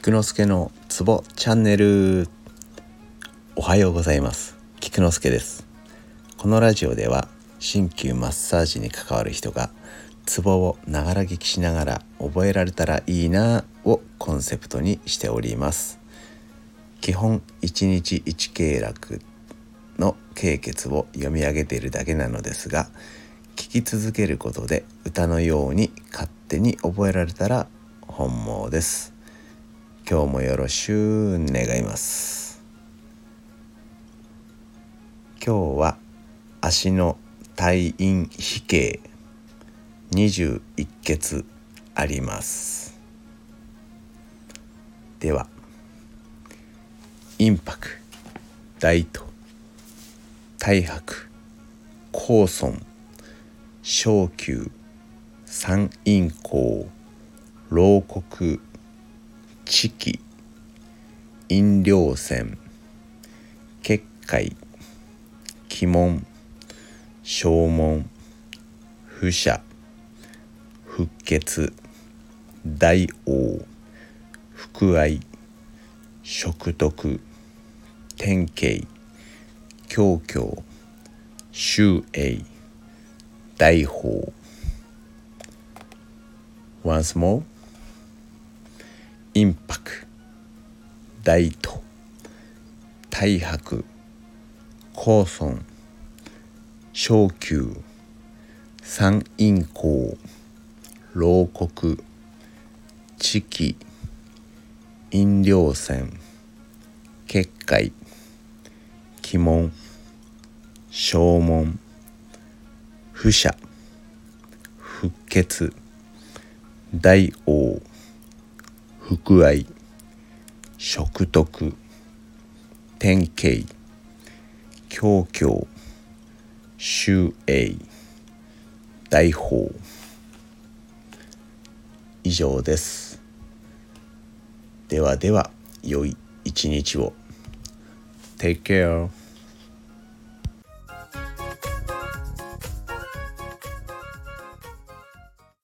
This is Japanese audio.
菊之助のツボチャンネル。おはようございます。菊之助です。このラジオでは鍼灸マッサージに関わる人がツボをながら聞きしながら覚えられたらいいなをコンセプトにしております。基本1日1経絡の経血を読み上げているだけなのですが聞き続けることで歌のように勝手に覚えられたら本望です。今日もよろしゅう願います。今日は足の退院比形21血あります。ではインパク大都大白高尊小球三陰交牢国地気飲料線結界鬼門正門不赦復血大王福愛食徳天慶狂狂周永大宝 Once more. インパク大都大白高尊小球三陰交牢国地気飲料線結界鬼門正門不赦復血大王福愛食徳天慶狂狂周永大宝以上です。ではでは良い一日を。Take care